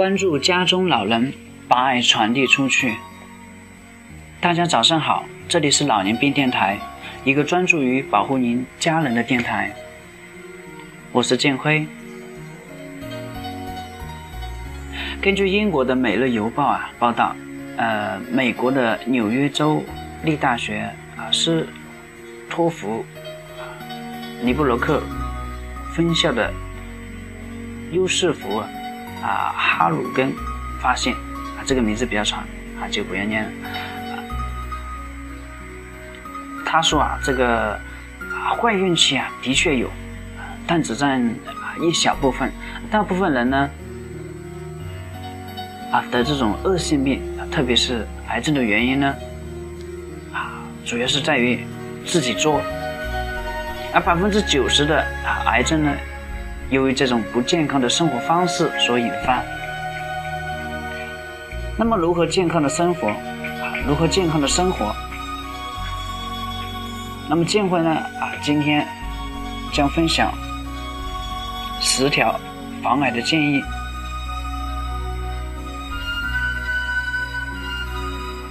关注家中老人，把爱传递出去。大家早上好，这里是老年病电台，一个专注于保护您家人的电台。我是建辉。根据英国的《每日邮报》啊报道，呃，美国的纽约州立大学啊斯托福尼布罗克分校的优士福啊啊哈鲁根发现啊这个名字比较长啊就不要念了。他说啊这个坏运气啊的确有，但只占啊一小部分，大部分人呢。啊得这种恶性病，特别是癌症的原因呢，啊，主要是在于自己做，而百分之九十的啊癌症呢，由于这种不健康的生活方式所引发。那么如何健康的生活？如何健康的生活？那么建辉呢？啊，今天将分享十条防癌的建议。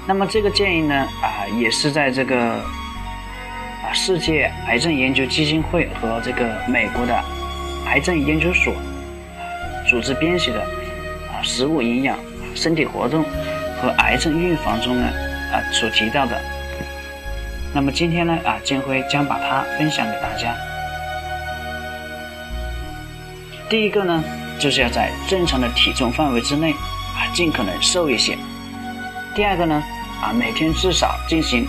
那么这个建议呢，啊，也是在这个啊世界癌症研究基金会和这个美国的癌症研究所组织编写的啊食物营养、身体活动和癌症预防中呢啊所提到的。那么今天呢啊，建辉将把它分享给大家。第一个呢，就是要在正常的体重范围之内啊，尽可能瘦一些。第二个呢。啊，每天至少进行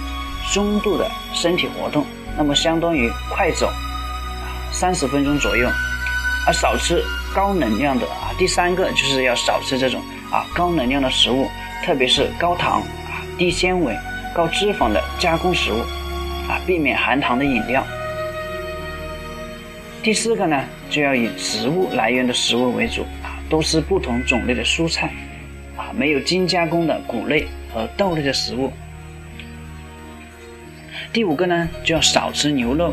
中度的身体活动，那么相当于快走三十分钟左右，而少吃高能量的啊。第三个就是要少吃这种啊高能量的食物，特别是高糖啊、低纤维、高脂肪的加工食物啊，避免含糖的饮料。第四个呢，就要以植物来源的食物为主啊，多吃不同种类的蔬菜啊，没有精加工的谷类。和豆类的食物。第五个呢，就要少吃牛肉、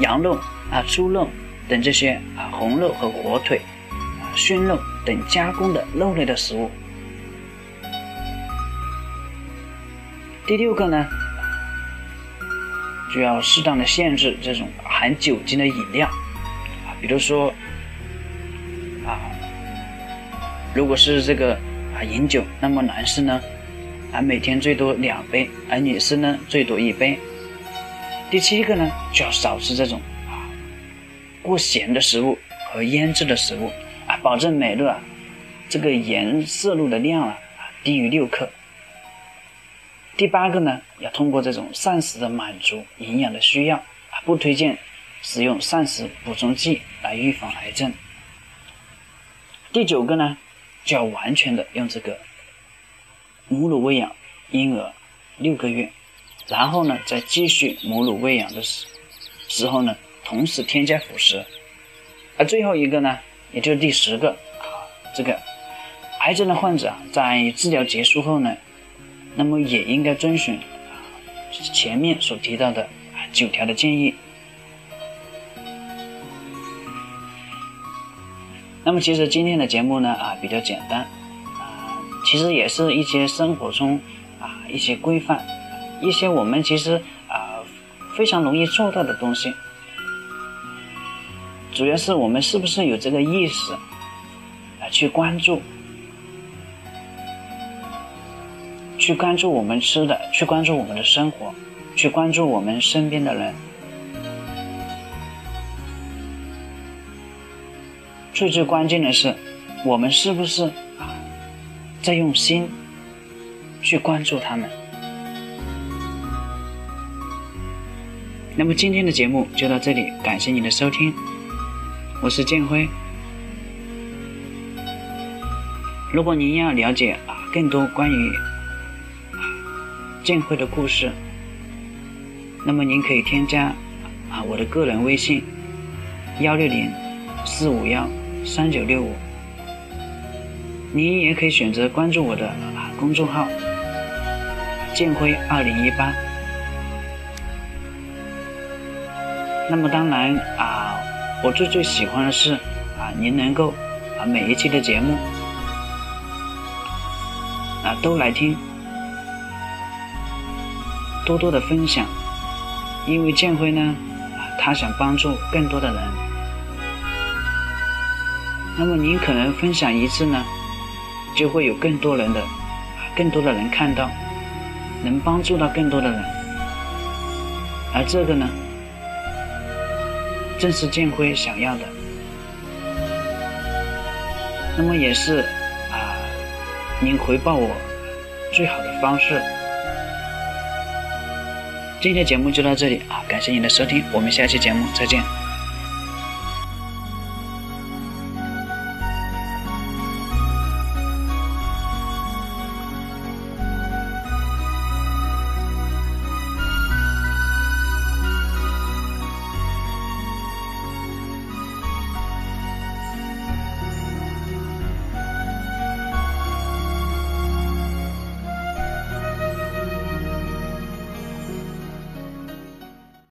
羊肉啊、猪肉等这些啊红肉和火腿、啊熏肉等加工的肉类的食物。第六个呢，就要适当的限制这种含酒精的饮料啊，比如说啊，如果是这个啊饮酒，那么男士呢？啊，每天最多两杯，而女士呢最多一杯。第七个呢，就要少吃这种过咸的食物和腌制的食物啊，保证每日啊这个盐摄入的量啊低于六克。第八个呢，要通过这种膳食的满足营养的需要啊，不推荐使用膳食补充剂来预防癌症。第九个呢，就要完全的用这个。母乳喂养婴儿六个月，然后呢，再继续母乳喂养的时时候呢，同时添加辅食。而最后一个呢，也就是第十个啊，这个癌症的患者在治疗结束后呢，那么也应该遵循啊前面所提到的啊九条的建议。那么其实今天的节目呢啊比较简单啊。其实也是一些生活中啊一些规范，一些我们其实啊非常容易做到的东西，主要是我们是不是有这个意识啊去关注，去关注我们吃的，去关注我们的生活，去关注我们身边的人，最最关键的是，我们是不是啊？在用心去关注他们。那么今天的节目就到这里，感谢你的收听，我是建辉。如果您要了解更多关于建辉的故事，那么您可以添加啊我的个人微信幺六零四五幺三九六五。您也可以选择关注我的公众号“建辉二零一八”。那么当然啊，我最最喜欢的是啊，您能够啊每一期的节目啊都来听，多多的分享，因为建辉呢，他想帮助更多的人。那么您可能分享一次呢，就会有更多人的，更多的人看到，能帮助到更多的人，而这个呢，正是建辉想要的。那么也是啊，您回报我最好的方式。今天节目就到这里啊，感谢您的收听，我们下期节目再见。